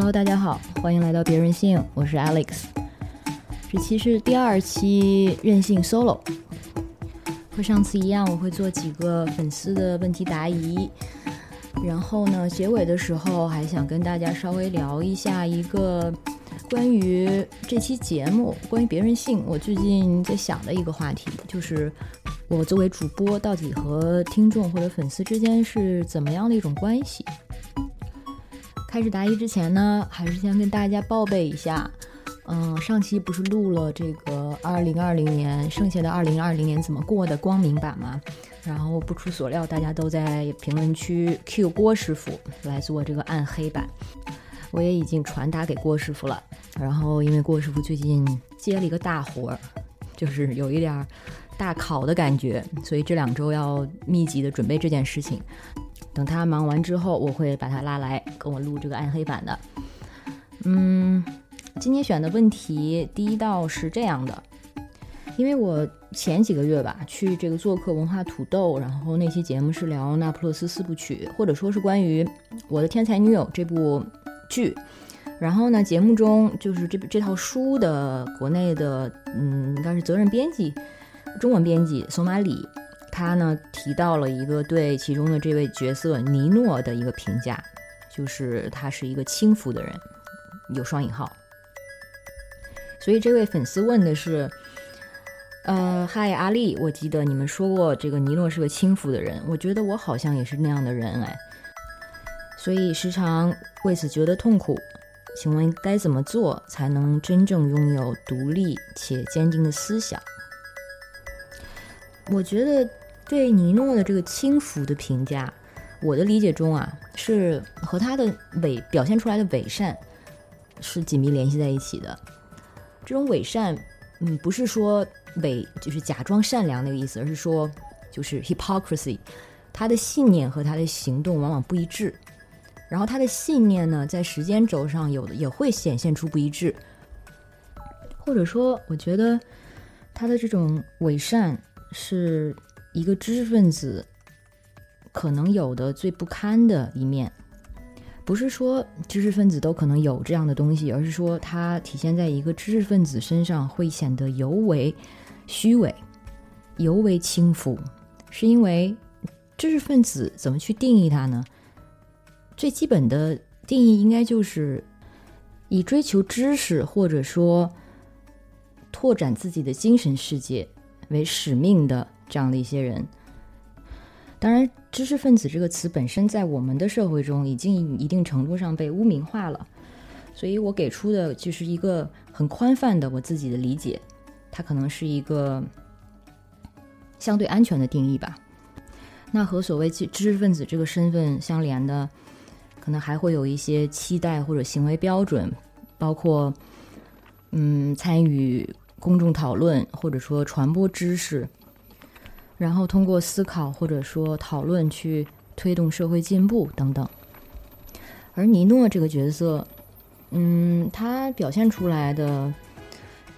Hello，大家好，欢迎来到别任性，我是 Alex。这期是第二期任性 solo，和上次一样，我会做几个粉丝的问题答疑。然后呢，结尾的时候还想跟大家稍微聊一下一个关于这期节目、关于别任性，我最近在想的一个话题，就是我作为主播到底和听众或者粉丝之间是怎么样的一种关系。开始答疑之前呢，还是先跟大家报备一下，嗯，上期不是录了这个二零二零年剩下的二零二零年怎么过的光明版吗？然后不出所料，大家都在评论区 Q 郭师傅来做这个暗黑版，我也已经传达给郭师傅了。然后因为郭师傅最近接了一个大活儿，就是有一点大考的感觉，所以这两周要密集的准备这件事情。等他忙完之后，我会把他拉来跟我录这个暗黑版的。嗯，今天选的问题第一道是这样的，因为我前几个月吧去这个做客文化土豆，然后那期节目是聊《那不勒斯四部曲》，或者说是关于《我的天才女友》这部剧。然后呢，节目中就是这这套书的国内的，嗯，应该是责任编辑，中文编辑索马里。他呢提到了一个对其中的这位角色尼诺的一个评价，就是他是一个轻浮的人，有双引号。所以这位粉丝问的是，呃，嗨，阿丽，我记得你们说过这个尼诺是个轻浮的人，我觉得我好像也是那样的人哎，所以时常为此觉得痛苦。请问该怎么做才能真正拥有独立且坚定的思想？我觉得。对尼诺的这个轻浮的评价，我的理解中啊，是和他的伪表现出来的伪善是紧密联系在一起的。这种伪善，嗯，不是说伪就是假装善良那个意思，而是说就是 hypocrisy。他的信念和他的行动往往不一致，然后他的信念呢，在时间轴上有的也会显现出不一致，或者说，我觉得他的这种伪善是。一个知识分子可能有的最不堪的一面，不是说知识分子都可能有这样的东西，而是说它体现在一个知识分子身上会显得尤为虚伪、尤为轻浮，是因为知识分子怎么去定义它呢？最基本的定义应该就是以追求知识或者说拓展自己的精神世界为使命的。这样的一些人，当然，知识分子这个词本身在我们的社会中已经一定程度上被污名化了，所以我给出的就是一个很宽泛的我自己的理解，它可能是一个相对安全的定义吧。那和所谓知知识分子这个身份相连的，可能还会有一些期待或者行为标准，包括嗯参与公众讨论或者说传播知识。然后通过思考或者说讨论去推动社会进步等等，而尼诺这个角色，嗯，他表现出来的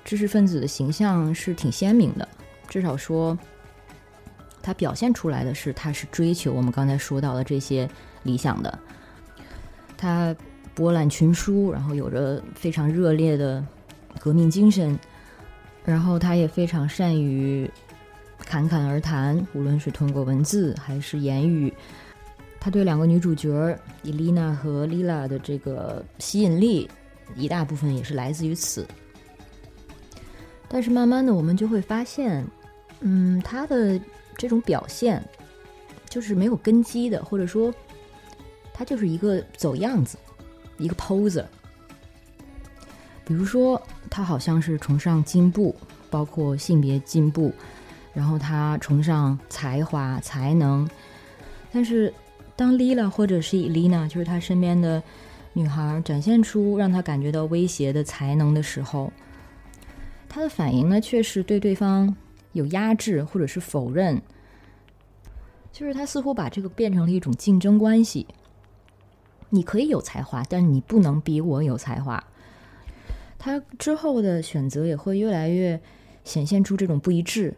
知识分子的形象是挺鲜明的，至少说，他表现出来的是他是追求我们刚才说到的这些理想的，他博览群书，然后有着非常热烈的革命精神，然后他也非常善于。侃侃而谈，无论是通过文字还是言语，他对两个女主角伊丽娜和莉拉的这个吸引力，一大部分也是来自于此。但是慢慢的，我们就会发现，嗯，他的这种表现就是没有根基的，或者说，他就是一个走样子，一个 poser。比如说，他好像是崇尚进步，包括性别进步。然后他崇尚才华才能，但是当莉拉或者是伊丽娜，就是他身边的女孩展现出让他感觉到威胁的才能的时候，他的反应呢却是对对方有压制或者是否认，就是他似乎把这个变成了一种竞争关系。你可以有才华，但你不能比我有才华。他之后的选择也会越来越显现出这种不一致。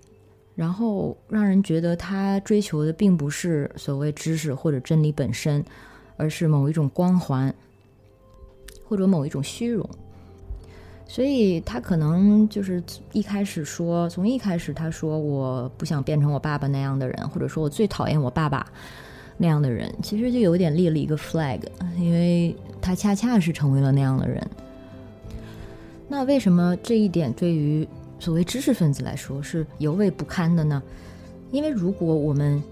然后让人觉得他追求的并不是所谓知识或者真理本身，而是某一种光环，或者某一种虚荣。所以他可能就是一开始说，从一开始他说我不想变成我爸爸那样的人，或者说我最讨厌我爸爸那样的人，其实就有点立了一个 flag，因为他恰恰是成为了那样的人。那为什么这一点对于所谓知识分子来说是尤为不堪的呢？因为如果我们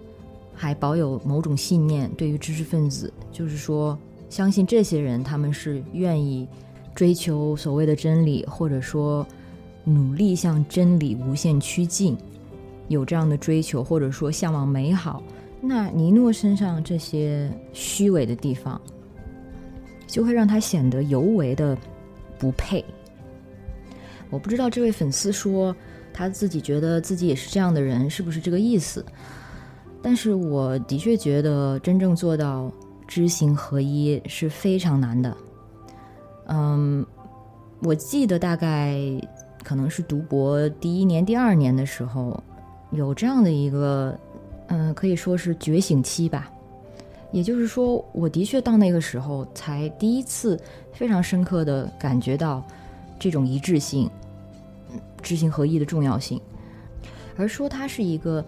还保有某种信念，对于知识分子，就是说相信这些人他们是愿意追求所谓的真理，或者说努力向真理无限趋近，有这样的追求，或者说向往美好，那尼诺身上这些虚伪的地方，就会让他显得尤为的不配。我不知道这位粉丝说他自己觉得自己也是这样的人，是不是这个意思？但是我的确觉得真正做到知行合一是非常难的。嗯，我记得大概可能是读博第一年、第二年的时候，有这样的一个，嗯，可以说是觉醒期吧。也就是说，我的确到那个时候才第一次非常深刻的感觉到这种一致性。知行合一的重要性，而说它是一个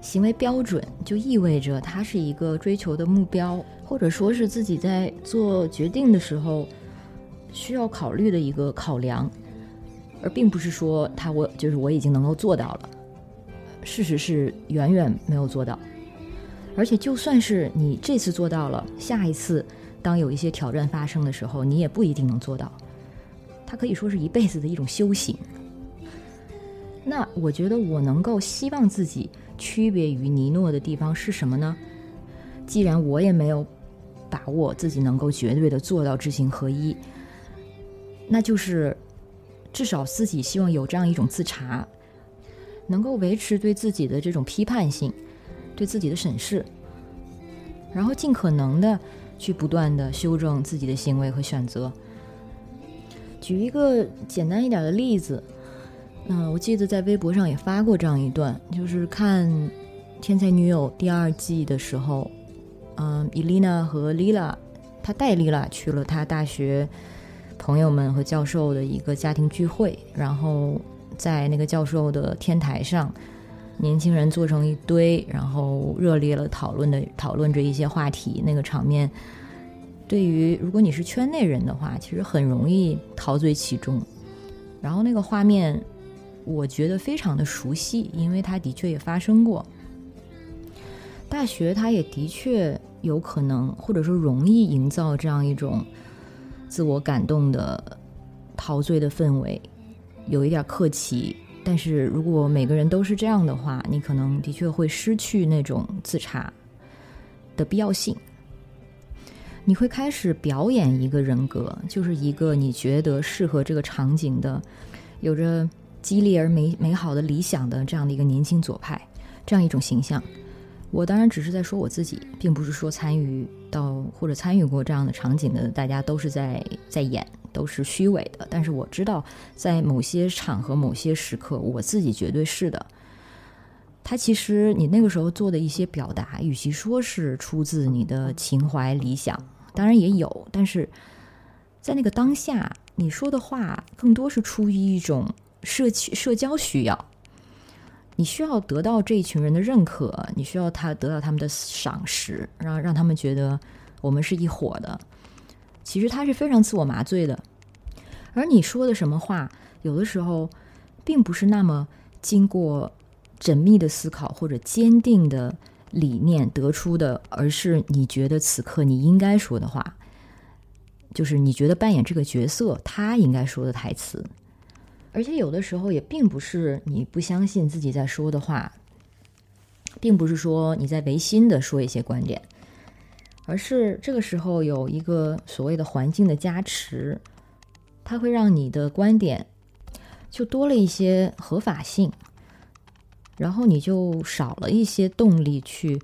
行为标准，就意味着它是一个追求的目标，或者说是自己在做决定的时候需要考虑的一个考量，而并不是说他我就是我已经能够做到了。事实是远远没有做到，而且就算是你这次做到了，下一次当有一些挑战发生的时候，你也不一定能做到。它可以说是一辈子的一种修行。那我觉得我能够希望自己区别于尼诺的地方是什么呢？既然我也没有把握自己能够绝对的做到知行合一，那就是至少自己希望有这样一种自查，能够维持对自己的这种批判性，对自己的审视，然后尽可能的去不断的修正自己的行为和选择。举一个简单一点的例子。嗯，我记得在微博上也发过这样一段，就是看《天才女友》第二季的时候，嗯，伊丽娜和丽拉，她带丽拉去了她大学朋友们和教授的一个家庭聚会，然后在那个教授的天台上，年轻人坐成一堆，然后热烈了讨论的讨论着一些话题，那个场面，对于如果你是圈内人的话，其实很容易陶醉其中，然后那个画面。我觉得非常的熟悉，因为它的确也发生过。大学它也的确有可能，或者说容易营造这样一种自我感动的陶醉的氛围，有一点客气。但是如果每个人都是这样的话，你可能的确会失去那种自查的必要性。你会开始表演一个人格，就是一个你觉得适合这个场景的，有着。激烈而美美好的理想的这样的一个年轻左派，这样一种形象，我当然只是在说我自己，并不是说参与到或者参与过这样的场景的大家都是在在演，都是虚伪的。但是我知道，在某些场合、某些时刻，我自己绝对是的。他其实你那个时候做的一些表达，与其说是出自你的情怀理想，当然也有，但是在那个当下，你说的话更多是出于一种。社区社交需要，你需要得到这一群人的认可，你需要他得到他们的赏识，让让他们觉得我们是一伙的。其实他是非常自我麻醉的，而你说的什么话，有的时候并不是那么经过缜密的思考或者坚定的理念得出的，而是你觉得此刻你应该说的话，就是你觉得扮演这个角色他应该说的台词。而且有的时候也并不是你不相信自己在说的话，并不是说你在违心的说一些观点，而是这个时候有一个所谓的环境的加持，它会让你的观点就多了一些合法性，然后你就少了一些动力去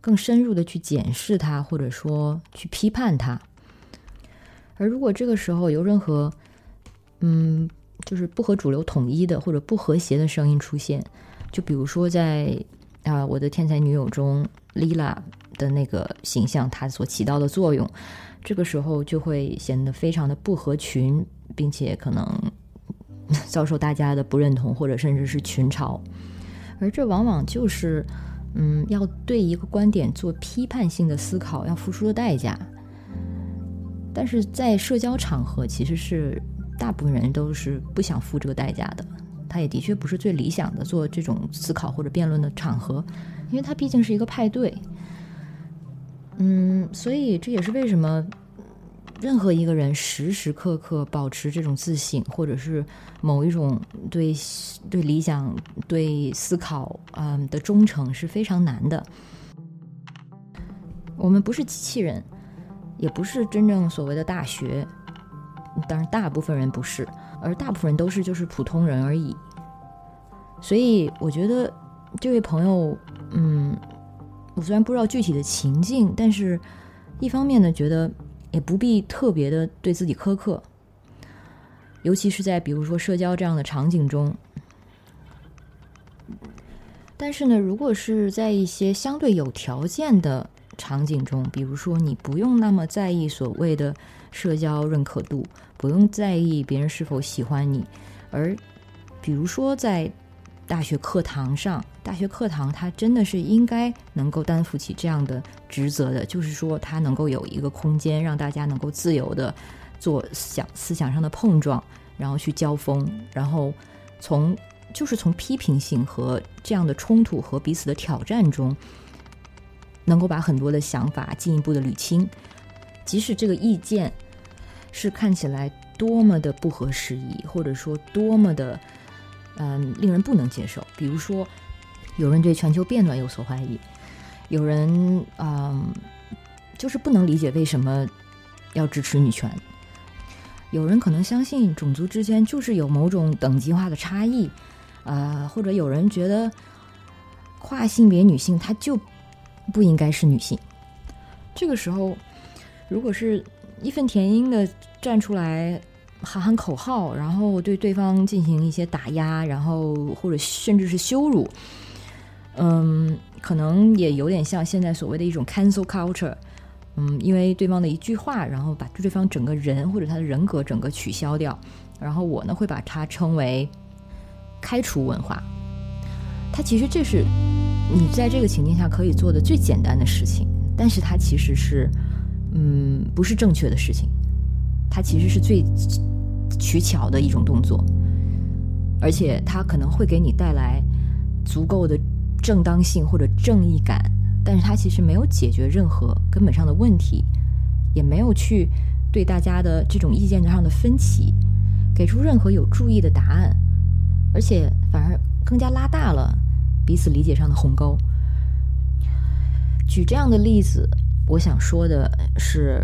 更深入的去检视它，或者说去批判它。而如果这个时候有任何嗯。就是不和主流统一的或者不和谐的声音出现，就比如说在啊，我的天才女友中 Lila 的那个形象，她所起到的作用，这个时候就会显得非常的不合群，并且可能 遭受大家的不认同，或者甚至是群嘲。而这往往就是，嗯，要对一个观点做批判性的思考要付出的代价。但是在社交场合，其实是大部分人都是不想付这个代价的。他也的确不是最理想的做这种思考或者辩论的场合，因为它毕竟是一个派对。嗯，所以这也是为什么任何一个人时时刻刻保持这种自信，或者是某一种对对理想、对思考嗯的忠诚是非常难的。我们不是机器人，也不是真正所谓的大学，当然大部分人不是。而大部分人都是就是普通人而已，所以我觉得这位朋友，嗯，我虽然不知道具体的情境，但是一方面呢，觉得也不必特别的对自己苛刻，尤其是在比如说社交这样的场景中。但是呢，如果是在一些相对有条件的场景中，比如说你不用那么在意所谓的社交认可度。不用在意别人是否喜欢你，而比如说在大学课堂上，大学课堂它真的是应该能够担负起这样的职责的，就是说它能够有一个空间让大家能够自由的做想思想上的碰撞，然后去交锋，然后从就是从批评性和这样的冲突和彼此的挑战中，能够把很多的想法进一步的捋清，即使这个意见。是看起来多么的不合时宜，或者说多么的嗯令人不能接受。比如说，有人对全球变暖有所怀疑，有人嗯就是不能理解为什么要支持女权，有人可能相信种族之间就是有某种等级化的差异，啊，或者有人觉得跨性别女性她就不应该是女性。这个时候，如果是。义愤填膺的站出来喊喊口号，然后对对方进行一些打压，然后或者甚至是羞辱，嗯，可能也有点像现在所谓的一种 cancel culture，嗯，因为对方的一句话，然后把对方整个人或者他的人格整个取消掉，然后我呢会把它称为开除文化。它其实这是你在这个情境下可以做的最简单的事情，但是它其实是。嗯，不是正确的事情，它其实是最取巧的一种动作，而且它可能会给你带来足够的正当性或者正义感，但是它其实没有解决任何根本上的问题，也没有去对大家的这种意见上的分歧给出任何有注意的答案，而且反而更加拉大了彼此理解上的鸿沟。举这样的例子。我想说的是，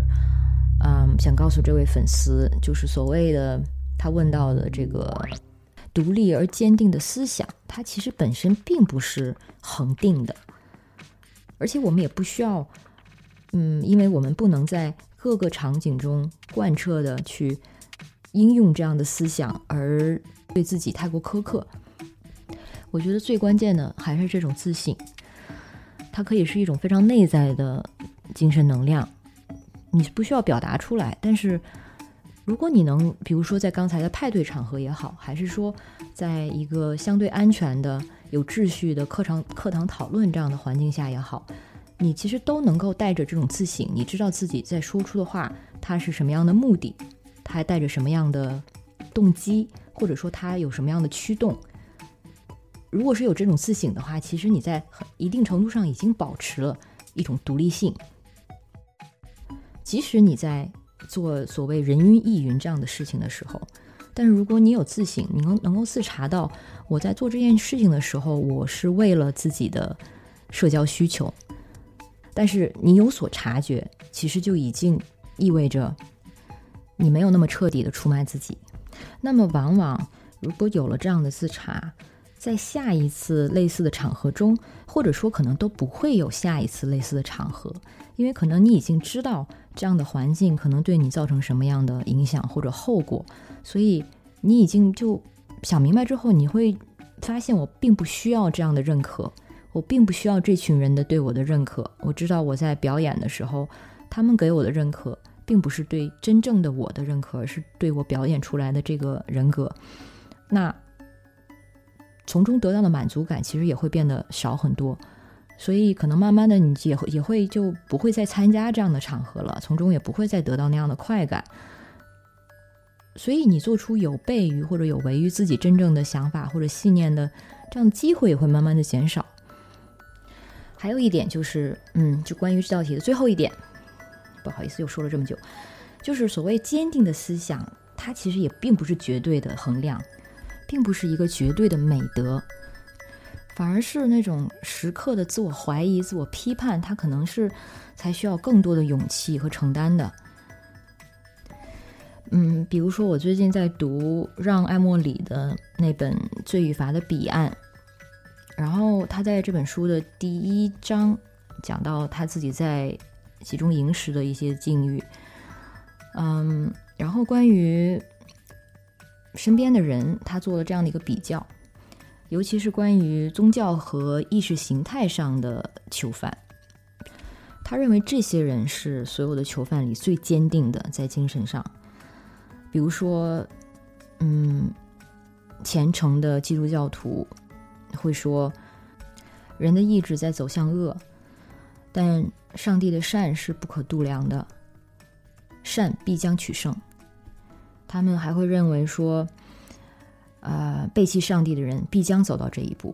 嗯，想告诉这位粉丝，就是所谓的他问到的这个独立而坚定的思想，它其实本身并不是恒定的，而且我们也不需要，嗯，因为我们不能在各个场景中贯彻的去应用这样的思想，而对自己太过苛刻。我觉得最关键的还是这种自信，它可以是一种非常内在的。精神能量，你不需要表达出来。但是，如果你能，比如说在刚才的派对场合也好，还是说在一个相对安全的、有秩序的课堂课堂讨论这样的环境下也好，你其实都能够带着这种自省，你知道自己在说出的话，它是什么样的目的，它还带着什么样的动机，或者说它有什么样的驱动。如果是有这种自省的话，其实你在一定程度上已经保持了一种独立性。即使你在做所谓人云亦云这样的事情的时候，但是如果你有自省，你能能够自查到我在做这件事情的时候，我是为了自己的社交需求。但是你有所察觉，其实就已经意味着你没有那么彻底的出卖自己。那么，往往如果有了这样的自查，在下一次类似的场合中，或者说可能都不会有下一次类似的场合，因为可能你已经知道。这样的环境可能对你造成什么样的影响或者后果，所以你已经就想明白之后，你会发现我并不需要这样的认可，我并不需要这群人的对我的认可。我知道我在表演的时候，他们给我的认可，并不是对真正的我的认可，而是对我表演出来的这个人格。那从中得到的满足感，其实也会变得少很多。所以，可能慢慢的，你也会也会就不会再参加这样的场合了，从中也不会再得到那样的快感。所以，你做出有悖于或者有违于自己真正的想法或者信念的这样的机会，也会慢慢的减少。还有一点就是，嗯，就关于这道题的最后一点，不好意思，又说了这么久，就是所谓坚定的思想，它其实也并不是绝对的衡量，并不是一个绝对的美德。反而是那种时刻的自我怀疑、自我批判，他可能是才需要更多的勇气和承担的。嗯，比如说我最近在读让·艾默里的那本《罪与罚的彼岸》，然后他在这本书的第一章讲到他自己在集中营时的一些境遇。嗯，然后关于身边的人，他做了这样的一个比较。尤其是关于宗教和意识形态上的囚犯，他认为这些人是所有的囚犯里最坚定的，在精神上。比如说，嗯，虔诚的基督教徒会说，人的意志在走向恶，但上帝的善是不可度量的，善必将取胜。他们还会认为说。呃，背弃上帝的人必将走到这一步，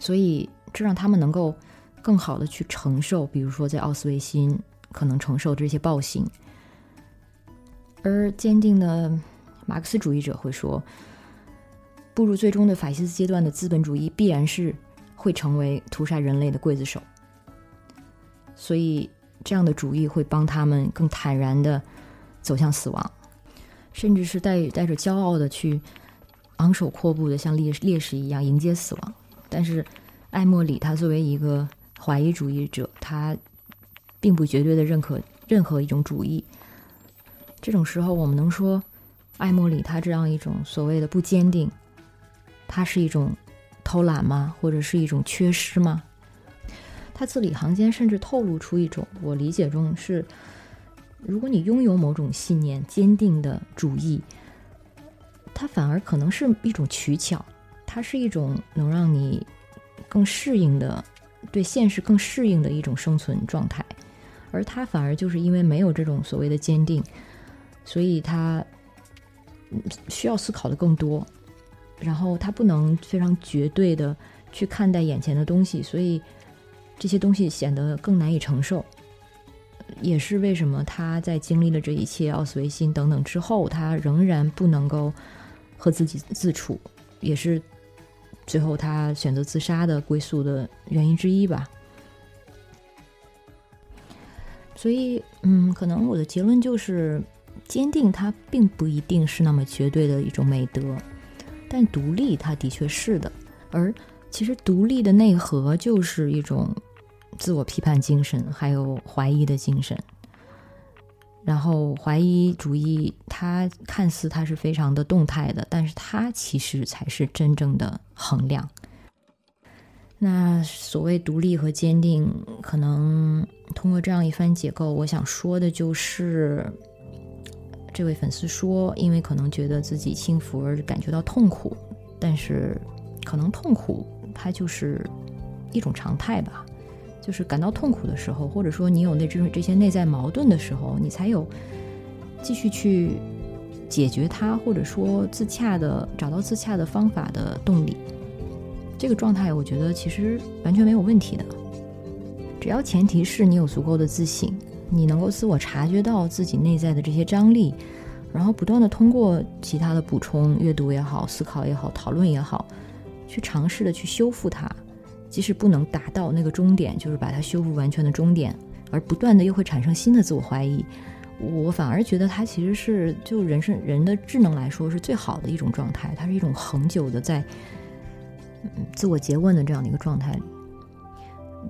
所以这让他们能够更好的去承受，比如说在奥斯维辛可能承受这些暴行。而坚定的马克思主义者会说，步入最终的法西斯阶段的资本主义必然是会成为屠杀人类的刽子手，所以这样的主义会帮他们更坦然的走向死亡，甚至是带带着骄傲的去。昂首阔步的像烈烈士一样迎接死亡，但是艾默里他作为一个怀疑主义者，他并不绝对的认可任何一种主义。这种时候，我们能说艾默里他这样一种所谓的不坚定，他是一种偷懒吗？或者是一种缺失吗？他字里行间甚至透露出一种我理解中是：如果你拥有某种信念、坚定的主义。它反而可能是一种取巧，它是一种能让你更适应的、对现实更适应的一种生存状态，而他反而就是因为没有这种所谓的坚定，所以他需要思考的更多，然后他不能非常绝对的去看待眼前的东西，所以这些东西显得更难以承受，也是为什么他在经历了这一切奥斯维辛等等之后，他仍然不能够。和自己自处，也是最后他选择自杀的归宿的原因之一吧。所以，嗯，可能我的结论就是，坚定它并不一定是那么绝对的一种美德，但独立它的确是的。而其实，独立的内核就是一种自我批判精神，还有怀疑的精神。然后怀疑主义，它看似它是非常的动态的，但是它其实才是真正的衡量。那所谓独立和坚定，可能通过这样一番解构，我想说的就是，这位粉丝说，因为可能觉得自己幸福而感觉到痛苦，但是可能痛苦它就是一种常态吧。就是感到痛苦的时候，或者说你有那这种这些内在矛盾的时候，你才有继续去解决它，或者说自洽的找到自洽的方法的动力。这个状态，我觉得其实完全没有问题的。只要前提是你有足够的自信，你能够自我察觉到自己内在的这些张力，然后不断的通过其他的补充、阅读也好、思考也好、讨论也好，去尝试的去修复它。即使不能达到那个终点，就是把它修复完全的终点，而不断的又会产生新的自我怀疑，我反而觉得它其实是就人生人的智能来说是最好的一种状态，它是一种恒久的在自我诘问的这样的一个状态。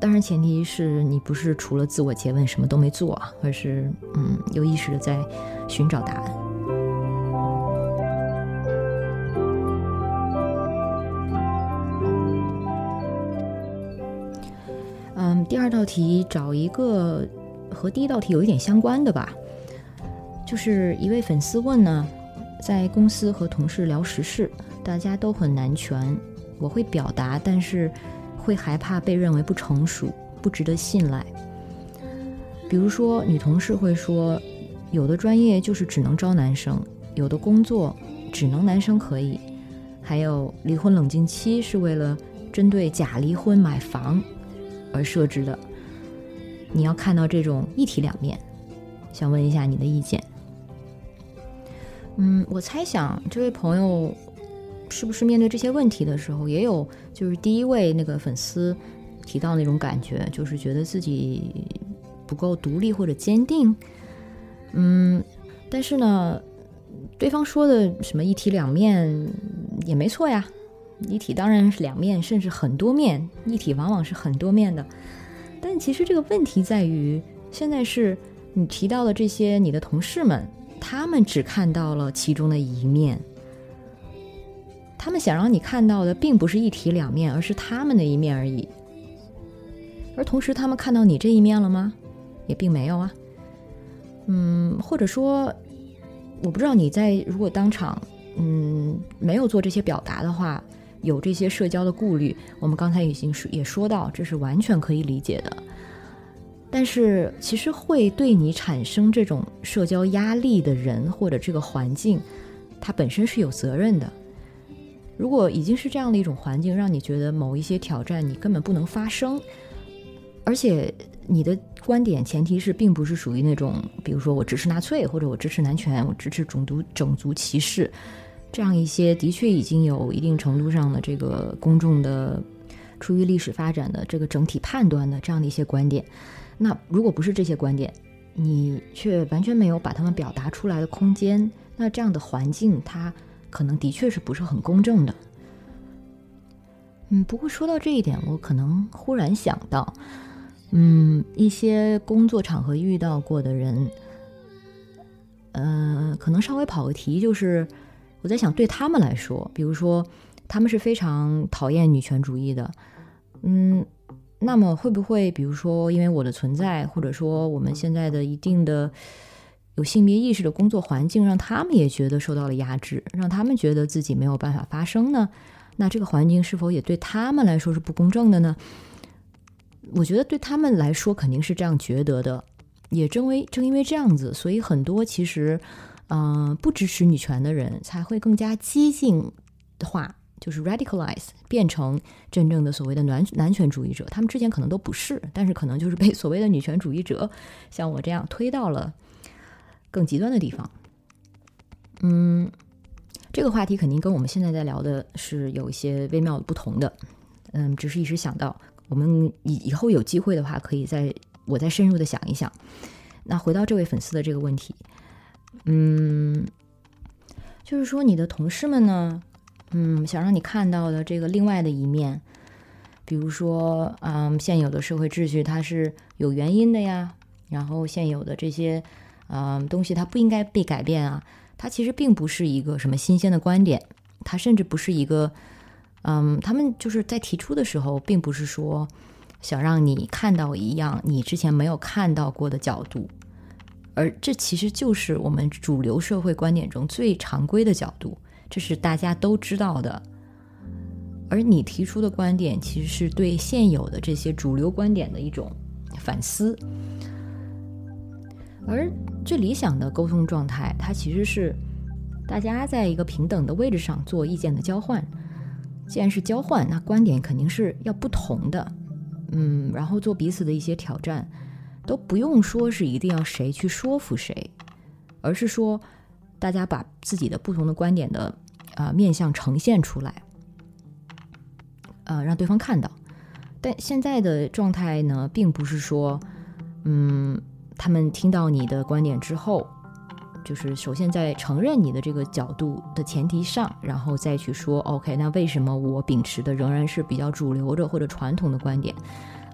当然，前提是你不是除了自我诘问什么都没做，而是嗯有意识的在寻找答案。第二道题找一个和第一道题有一点相关的吧，就是一位粉丝问呢，在公司和同事聊时事，大家都很男权，我会表达，但是会害怕被认为不成熟、不值得信赖。比如说，女同事会说，有的专业就是只能招男生，有的工作只能男生可以，还有离婚冷静期是为了针对假离婚买房。而设置的，你要看到这种一体两面，想问一下你的意见。嗯，我猜想这位朋友是不是面对这些问题的时候，也有就是第一位那个粉丝提到那种感觉，就是觉得自己不够独立或者坚定。嗯，但是呢，对方说的什么一体两面也没错呀。一体当然是两面，甚至很多面。一体往往是很多面的，但其实这个问题在于，现在是你提到的这些你的同事们，他们只看到了其中的一面，他们想让你看到的并不是一体两面，而是他们的一面而已。而同时，他们看到你这一面了吗？也并没有啊。嗯，或者说，我不知道你在如果当场嗯没有做这些表达的话。有这些社交的顾虑，我们刚才已经也说到，这是完全可以理解的。但是，其实会对你产生这种社交压力的人或者这个环境，它本身是有责任的。如果已经是这样的一种环境，让你觉得某一些挑战你根本不能发生，而且你的观点前提是并不是属于那种，比如说我支持纳粹，或者我支持男权，我支持种族种族歧视。这样一些的确已经有一定程度上的这个公众的出于历史发展的这个整体判断的这样的一些观点，那如果不是这些观点，你却完全没有把它们表达出来的空间，那这样的环境它可能的确是不是很公正的。嗯，不过说到这一点，我可能忽然想到，嗯，一些工作场合遇到过的人，呃，可能稍微跑个题就是。我在想，对他们来说，比如说，他们是非常讨厌女权主义的，嗯，那么会不会，比如说，因为我的存在，或者说我们现在的一定的有性别意识的工作环境，让他们也觉得受到了压制，让他们觉得自己没有办法发声呢？那这个环境是否也对他们来说是不公正的呢？我觉得对他们来说肯定是这样觉得的，也正为正因为这样子，所以很多其实。嗯，不支持女权的人才会更加激进化，就是 radicalize，变成真正的所谓的男男权主义者。他们之前可能都不是，但是可能就是被所谓的女权主义者，像我这样推到了更极端的地方。嗯，这个话题肯定跟我们现在在聊的是有一些微妙的不同的。嗯，只是一时想到，我们以以后有机会的话，可以再我再深入的想一想。那回到这位粉丝的这个问题。嗯，就是说你的同事们呢，嗯，想让你看到的这个另外的一面，比如说，嗯，现有的社会秩序它是有原因的呀，然后现有的这些，嗯，东西它不应该被改变啊，它其实并不是一个什么新鲜的观点，它甚至不是一个，嗯，他们就是在提出的时候，并不是说想让你看到一样你之前没有看到过的角度。而这其实就是我们主流社会观点中最常规的角度，这是大家都知道的。而你提出的观点，其实是对现有的这些主流观点的一种反思。而最理想的沟通状态，它其实是大家在一个平等的位置上做意见的交换。既然是交换，那观点肯定是要不同的，嗯，然后做彼此的一些挑战。都不用说是一定要谁去说服谁，而是说大家把自己的不同的观点的啊面向呈现出来，呃，让对方看到。但现在的状态呢，并不是说，嗯，他们听到你的观点之后，就是首先在承认你的这个角度的前提上，然后再去说，OK，那为什么我秉持的仍然是比较主流的或者传统的观点？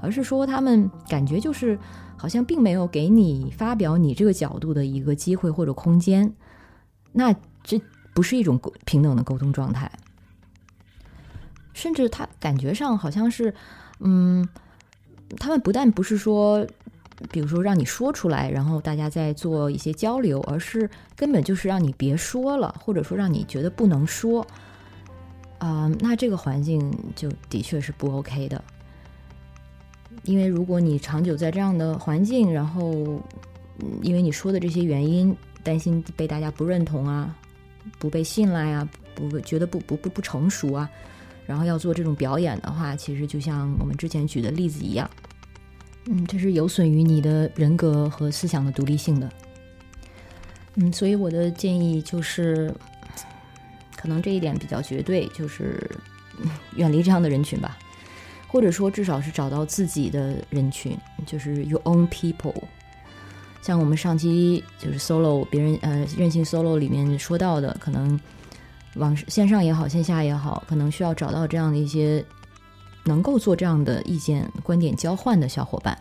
而是说他们感觉就是。好像并没有给你发表你这个角度的一个机会或者空间，那这不是一种平等的沟通状态，甚至他感觉上好像是，嗯，他们不但不是说，比如说让你说出来，然后大家再做一些交流，而是根本就是让你别说了，或者说让你觉得不能说。啊，那这个环境就的确是不 OK 的。因为如果你长久在这样的环境，然后因为你说的这些原因，担心被大家不认同啊，不被信赖啊，不觉得不不不不成熟啊，然后要做这种表演的话，其实就像我们之前举的例子一样，嗯，这是有损于你的人格和思想的独立性的。嗯，所以我的建议就是。可能这一点比较绝对，就是 远离这样的人群吧，或者说至少是找到自己的人群，就是 your own people。像我们上期就是 solo 别人呃任性 solo 里面说到的，可能网线上也好，线下也好，可能需要找到这样的一些能够做这样的意见观点交换的小伙伴。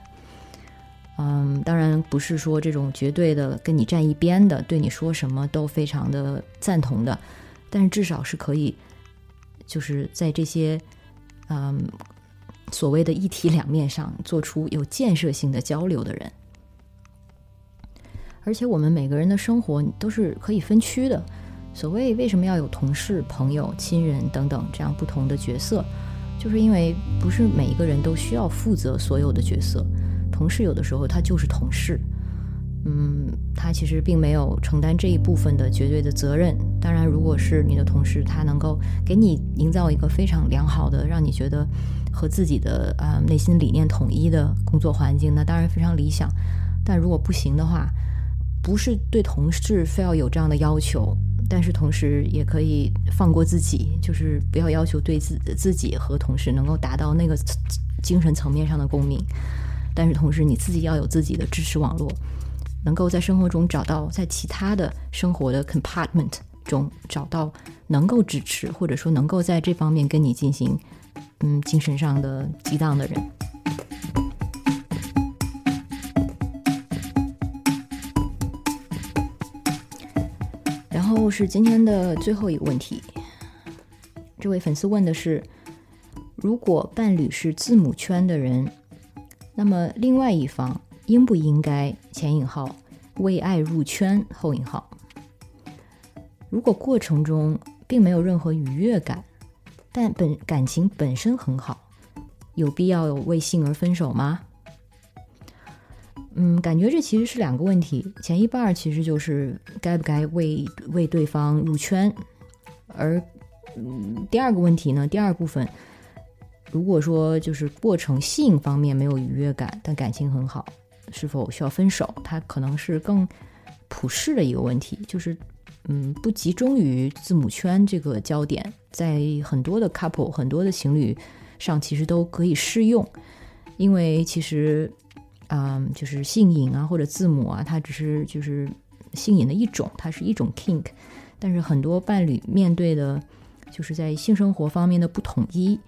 嗯，当然不是说这种绝对的跟你站一边的，对你说什么都非常的赞同的。但是至少是可以，就是在这些，嗯，所谓的一体两面上做出有建设性的交流的人。而且我们每个人的生活都是可以分区的。所谓为什么要有同事、朋友、亲人等等这样不同的角色，就是因为不是每一个人都需要负责所有的角色。同事有的时候他就是同事。嗯，他其实并没有承担这一部分的绝对的责任。当然，如果是你的同事，他能够给你营造一个非常良好的，让你觉得和自己的呃内心理念统一的工作环境，那当然非常理想。但如果不行的话，不是对同事非要有这样的要求，但是同时也可以放过自己，就是不要要求对自自己和同事能够达到那个精神层面上的共鸣。但是同时，你自己要有自己的支持网络。能够在生活中找到，在其他的生活的 compartment 中找到能够支持，或者说能够在这方面跟你进行嗯精神上的激荡的人。然后是今天的最后一个问题，这位粉丝问的是：如果伴侣是字母圈的人，那么另外一方？应不应该前引号为爱入圈后引号？如果过程中并没有任何愉悦感，但本感情本身很好，有必要为性而分手吗？嗯，感觉这其实是两个问题。前一半其实就是该不该为为对方入圈，而第二个问题呢，第二部分，如果说就是过程性方面没有愉悦感，但感情很好。是否需要分手？它可能是更普世的一个问题，就是嗯，不集中于字母圈这个焦点，在很多的 couple、很多的情侣上，其实都可以适用。因为其实，嗯，就是性瘾啊，或者字母啊，它只是就是性瘾的一种，它是一种 kink。但是很多伴侣面对的，就是在性生活方面的不统一，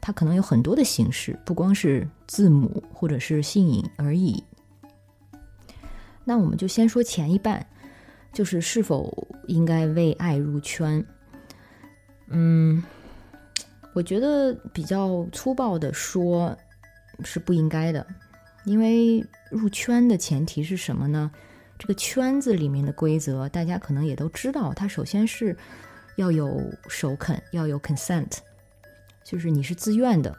它可能有很多的形式，不光是字母或者是性瘾而已。那我们就先说前一半，就是是否应该为爱入圈。嗯，我觉得比较粗暴的说，是不应该的，因为入圈的前提是什么呢？这个圈子里面的规则，大家可能也都知道，它首先是要有首肯，要有 consent，就是你是自愿的，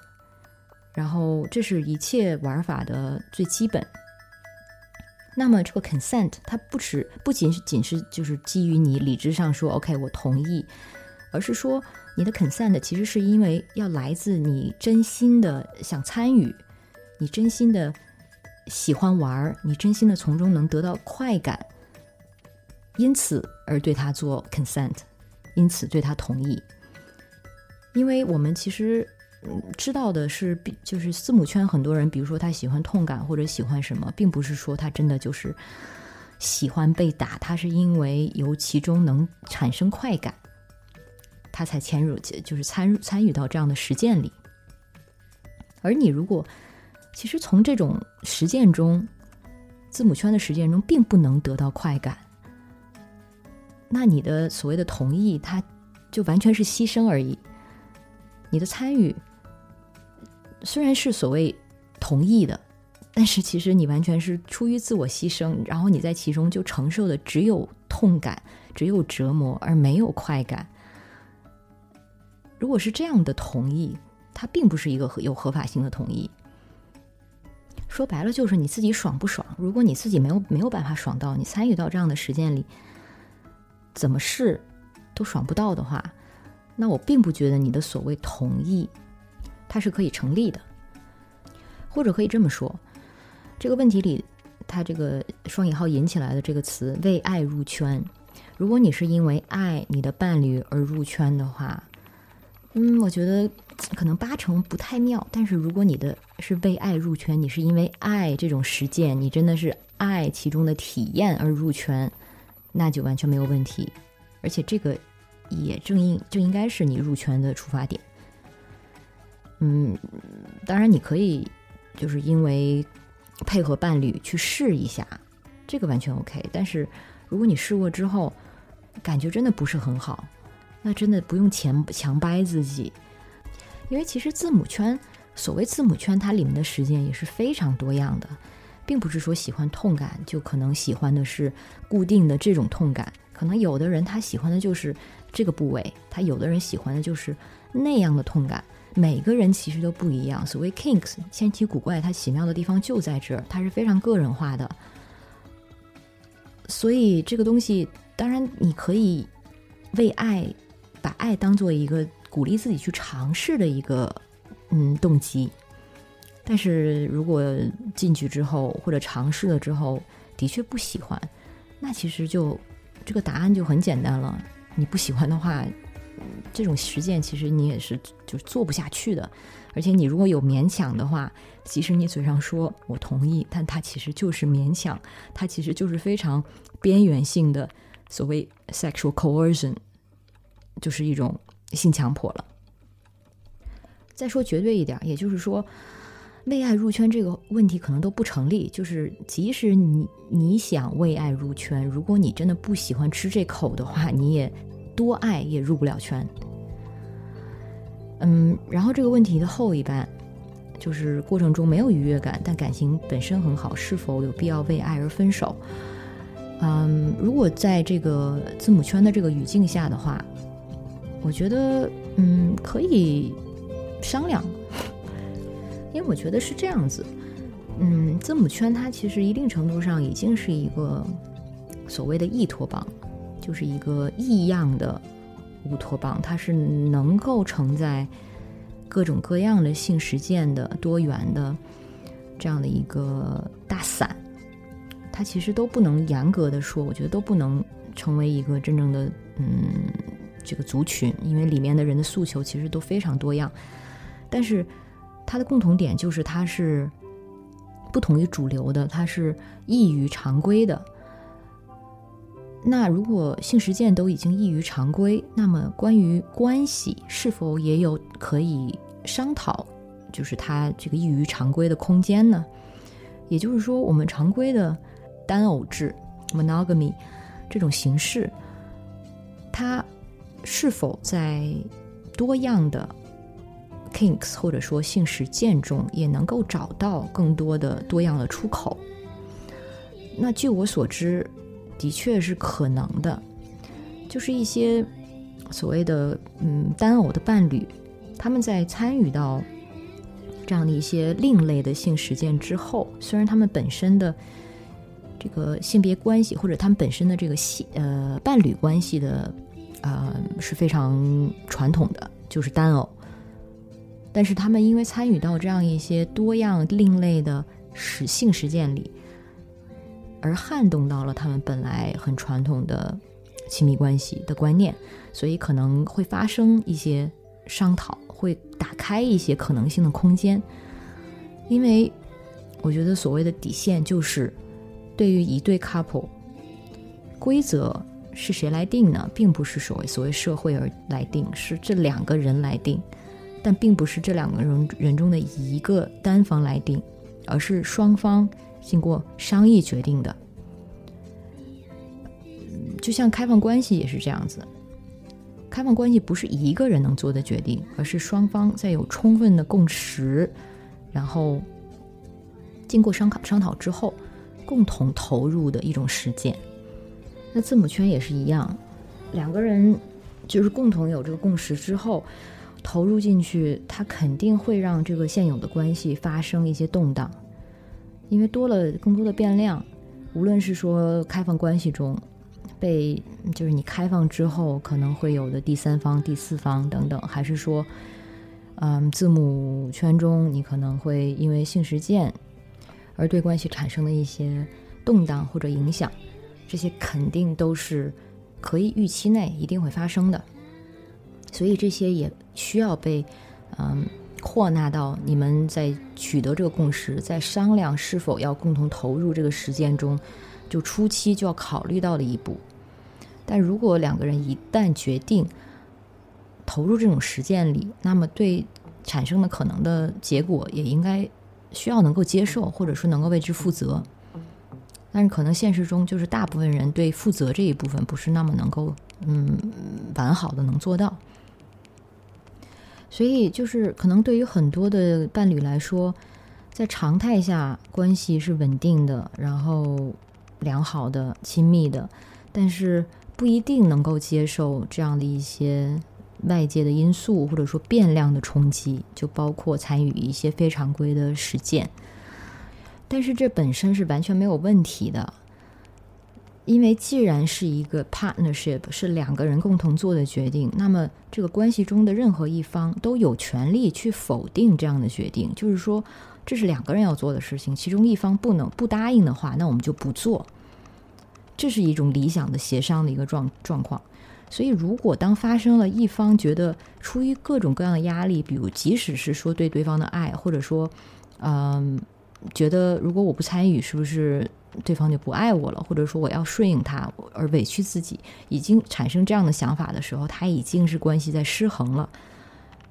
然后这是一切玩法的最基本。那么这个 consent 它不只不仅是仅是就是基于你理智上说 OK 我同意，而是说你的 consent 其实是因为要来自你真心的想参与，你真心的喜欢玩儿，你真心的从中能得到快感，因此而对他做 consent，因此对他同意，因为我们其实。知道的是，比就是字母圈很多人，比如说他喜欢痛感或者喜欢什么，并不是说他真的就是喜欢被打，他是因为由其中能产生快感，他才迁入，就是参参与到这样的实践里。而你如果其实从这种实践中，字母圈的实践中，并不能得到快感，那你的所谓的同意，它就完全是牺牲而已，你的参与。虽然是所谓同意的，但是其实你完全是出于自我牺牲，然后你在其中就承受的只有痛感，只有折磨，而没有快感。如果是这样的同意，它并不是一个有合法性的同意。说白了就是你自己爽不爽。如果你自己没有没有办法爽到，你参与到这样的实践里，怎么试都爽不到的话，那我并不觉得你的所谓同意，它是可以成立的。或者可以这么说，这个问题里，它这个双引号引起来的这个词“为爱入圈”，如果你是因为爱你的伴侣而入圈的话。嗯，我觉得可能八成不太妙。但是如果你的是为爱入圈，你是因为爱这种实践，你真的是爱其中的体验而入圈，那就完全没有问题。而且这个也正应就应该是你入圈的出发点。嗯，当然你可以就是因为配合伴侣去试一下，这个完全 OK。但是如果你试过之后，感觉真的不是很好。那真的不用强强掰自己，因为其实字母圈，所谓字母圈，它里面的实践也是非常多样的，并不是说喜欢痛感就可能喜欢的是固定的这种痛感，可能有的人他喜欢的就是这个部位，他有的人喜欢的就是那样的痛感，每个人其实都不一样。所谓 kinks 千奇古怪，它奇妙的地方就在这儿，它是非常个人化的。所以这个东西，当然你可以为爱。把爱当做一个鼓励自己去尝试的一个嗯动机，但是如果进去之后或者尝试了之后的确不喜欢，那其实就这个答案就很简单了。你不喜欢的话，这种实践其实你也是就做不下去的。而且你如果有勉强的话，即使你嘴上说我同意，但它其实就是勉强，它其实就是非常边缘性的所谓 sexual coercion。就是一种性强迫了。再说绝对一点，也就是说，为爱入圈这个问题可能都不成立。就是即使你你想为爱入圈，如果你真的不喜欢吃这口的话，你也多爱也入不了圈。嗯，然后这个问题的后一半，就是过程中没有愉悦感，但感情本身很好，是否有必要为爱而分手？嗯，如果在这个字母圈的这个语境下的话。我觉得，嗯，可以商量，因为我觉得是这样子，嗯，字母圈它其实一定程度上已经是一个所谓的异托邦，就是一个异样的乌托邦，它是能够承载各种各样的性实践的多元的这样的一个大伞，它其实都不能严格的说，我觉得都不能成为一个真正的，嗯。这个族群，因为里面的人的诉求其实都非常多样，但是它的共同点就是它是不同于主流的，它是异于常规的。那如果性实践都已经异于常规，那么关于关系是否也有可以商讨，就是它这个异于常规的空间呢？也就是说，我们常规的单偶制 （monogamy） 这种形式，它。是否在多样的 kinks 或者说性实践中也能够找到更多的多样的出口？那据我所知，的确是可能的。就是一些所谓的嗯单偶的伴侣，他们在参与到这样的一些另类的性实践之后，虽然他们本身的这个性别关系或者他们本身的这个性呃伴侣关系的。呃，是非常传统的，就是单偶。但是他们因为参与到这样一些多样另类的实性实践里，而撼动到了他们本来很传统的亲密关系的观念，所以可能会发生一些商讨，会打开一些可能性的空间。因为我觉得所谓的底线就是，对于一对 couple，规则。是谁来定呢？并不是所谓所谓社会而来定，是这两个人来定，但并不是这两个人人中的一个单方来定，而是双方经过商议决定的。就像开放关系也是这样子，开放关系不是一个人能做的决定，而是双方在有充分的共识，然后经过商讨商讨之后，共同投入的一种实践。那字母圈也是一样，两个人就是共同有这个共识之后，投入进去，它肯定会让这个现有的关系发生一些动荡，因为多了更多的变量，无论是说开放关系中。被就是你开放之后可能会有的第三方、第四方等等，还是说，嗯，字母圈中你可能会因为性实践而对关系产生的一些动荡或者影响，这些肯定都是可以预期内一定会发生的，所以这些也需要被嗯扩纳到你们在取得这个共识，在商量是否要共同投入这个实践中。就初期就要考虑到的一步，但如果两个人一旦决定投入这种实践里，那么对产生的可能的结果也应该需要能够接受，或者说能够为之负责。但是可能现实中就是大部分人对负责这一部分不是那么能够嗯完好的能做到，所以就是可能对于很多的伴侣来说，在常态下关系是稳定的，然后。良好的、亲密的，但是不一定能够接受这样的一些外界的因素，或者说变量的冲击，就包括参与一些非常规的实践。但是这本身是完全没有问题的，因为既然是一个 partnership，是两个人共同做的决定，那么这个关系中的任何一方都有权利去否定这样的决定，就是说。这是两个人要做的事情，其中一方不能不答应的话，那我们就不做。这是一种理想的协商的一个状状况。所以，如果当发生了一方觉得出于各种各样的压力，比如即使是说对对方的爱，或者说，嗯，觉得如果我不参与，是不是对方就不爱我了？或者说我要顺应他而委屈自己，已经产生这样的想法的时候，他已经是关系在失衡了。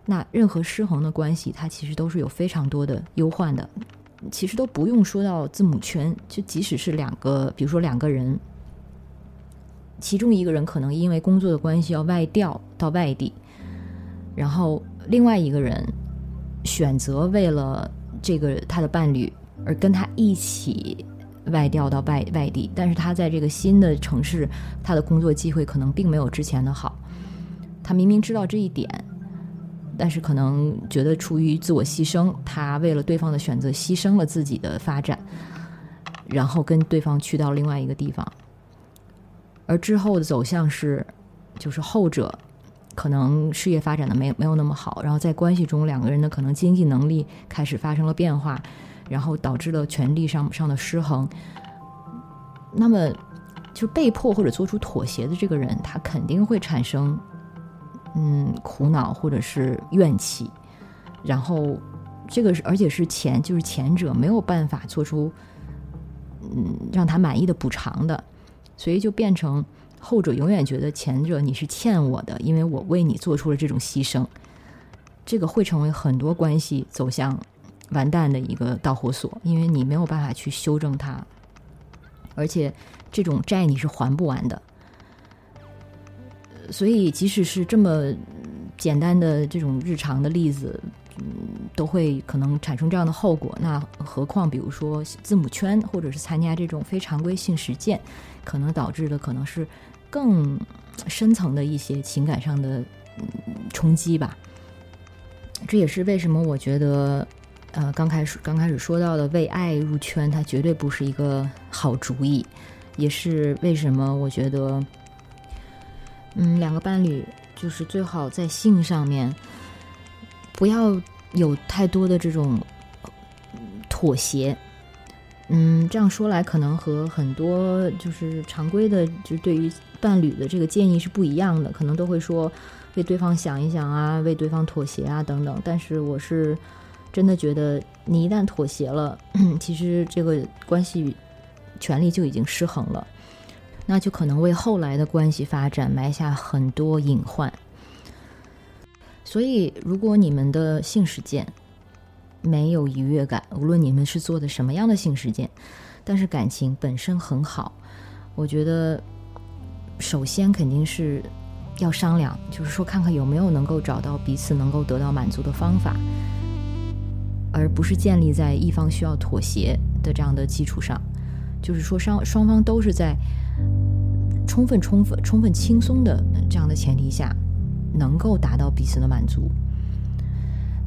那任何失衡的关系，它其实都是有非常多的忧患的。其实都不用说到字母圈，就即使是两个，比如说两个人，其中一个人可能因为工作的关系要外调到外地，然后另外一个人选择为了这个他的伴侣而跟他一起外调到外外地，但是他在这个新的城市，他的工作机会可能并没有之前的好。他明明知道这一点。但是可能觉得出于自我牺牲，他为了对方的选择牺牲了自己的发展，然后跟对方去到另外一个地方，而之后的走向是，就是后者可能事业发展的没没有那么好，然后在关系中两个人的可能经济能力开始发生了变化，然后导致了权力上上的失衡，那么就被迫或者做出妥协的这个人，他肯定会产生。嗯，苦恼或者是怨气，然后这个是而且是前就是前者没有办法做出嗯让他满意的补偿的，所以就变成后者永远觉得前者你是欠我的，因为我为你做出了这种牺牲，这个会成为很多关系走向完蛋的一个导火索，因为你没有办法去修正它，而且这种债你是还不完的。所以，即使是这么简单的这种日常的例子，嗯，都会可能产生这样的后果。那何况，比如说字母圈，或者是参加这种非常规性实践，可能导致的可能是更深层的一些情感上的冲击吧。这也是为什么我觉得，呃，刚开始刚开始说到的为爱入圈，它绝对不是一个好主意，也是为什么我觉得。嗯，两个伴侣就是最好在性上面不要有太多的这种妥协。嗯，这样说来，可能和很多就是常规的，就对于伴侣的这个建议是不一样的。可能都会说为对方想一想啊，为对方妥协啊等等。但是我是真的觉得，你一旦妥协了，其实这个关系权力就已经失衡了。那就可能为后来的关系发展埋下很多隐患。所以，如果你们的性实践没有愉悦感，无论你们是做的什么样的性实践，但是感情本身很好，我觉得首先肯定是要商量，就是说看看有没有能够找到彼此能够得到满足的方法，而不是建立在一方需要妥协。的这样的基础上，就是说双双方都是在充分、充分、充分轻松的这样的前提下，能够达到彼此的满足。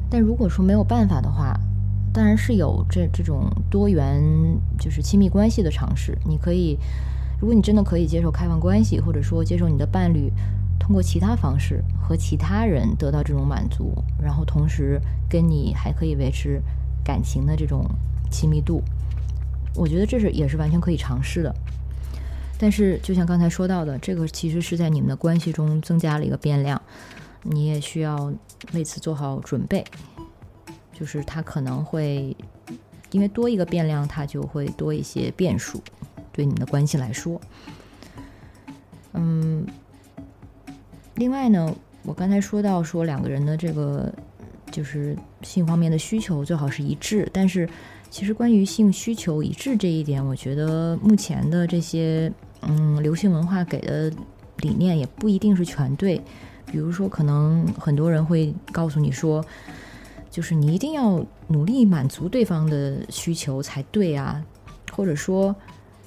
但如果说没有办法的话，当然是有这这种多元就是亲密关系的尝试。你可以，如果你真的可以接受开放关系，或者说接受你的伴侣通过其他方式和其他人得到这种满足，然后同时跟你还可以维持感情的这种亲密度，我觉得这是也是完全可以尝试的。但是就像刚才说到的，这个其实是在你们的关系中增加了一个变量。你也需要为此做好准备，就是它可能会因为多一个变量，它就会多一些变数，对你们的关系来说。嗯，另外呢，我刚才说到说两个人的这个就是性方面的需求最好是一致，但是其实关于性需求一致这一点，我觉得目前的这些嗯流行文化给的理念也不一定是全对。比如说，可能很多人会告诉你说，就是你一定要努力满足对方的需求才对啊。或者说，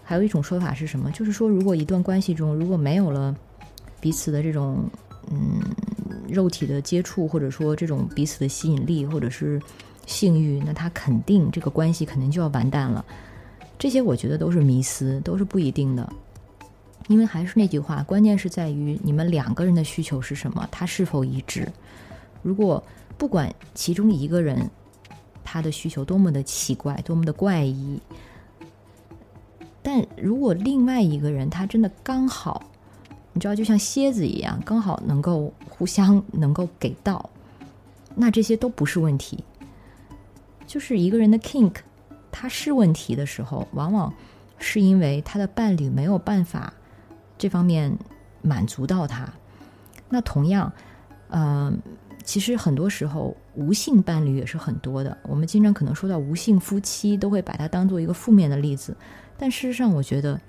还有一种说法是什么？就是说，如果一段关系中如果没有了彼此的这种嗯肉体的接触，或者说这种彼此的吸引力，或者是性欲，那他肯定这个关系肯定就要完蛋了。这些我觉得都是迷思，都是不一定的。因为还是那句话，关键是在于你们两个人的需求是什么，他是否一致。如果不管其中一个人他的需求多么的奇怪，多么的怪异，但如果另外一个人他真的刚好，你知道，就像蝎子一样，刚好能够互相能够给到，那这些都不是问题。就是一个人的 kink，他是问题的时候，往往是因为他的伴侣没有办法。这方面满足到他，那同样，呃，其实很多时候无性伴侣也是很多的。我们经常可能说到无性夫妻，都会把它当做一个负面的例子。但事实上，我觉得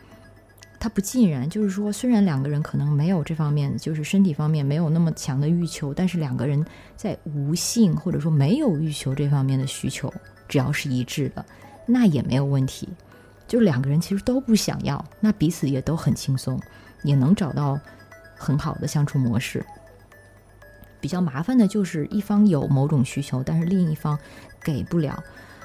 它不尽然。就是说，虽然两个人可能没有这方面，就是身体方面没有那么强的欲求，但是两个人在无性或者说没有欲求这方面的需求，只要是一致的，那也没有问题。就是两个人其实都不想要，那彼此也都很轻松。也能找到很好的相处模式。比较麻烦的就是一方有某种需求，但是另一方给不了，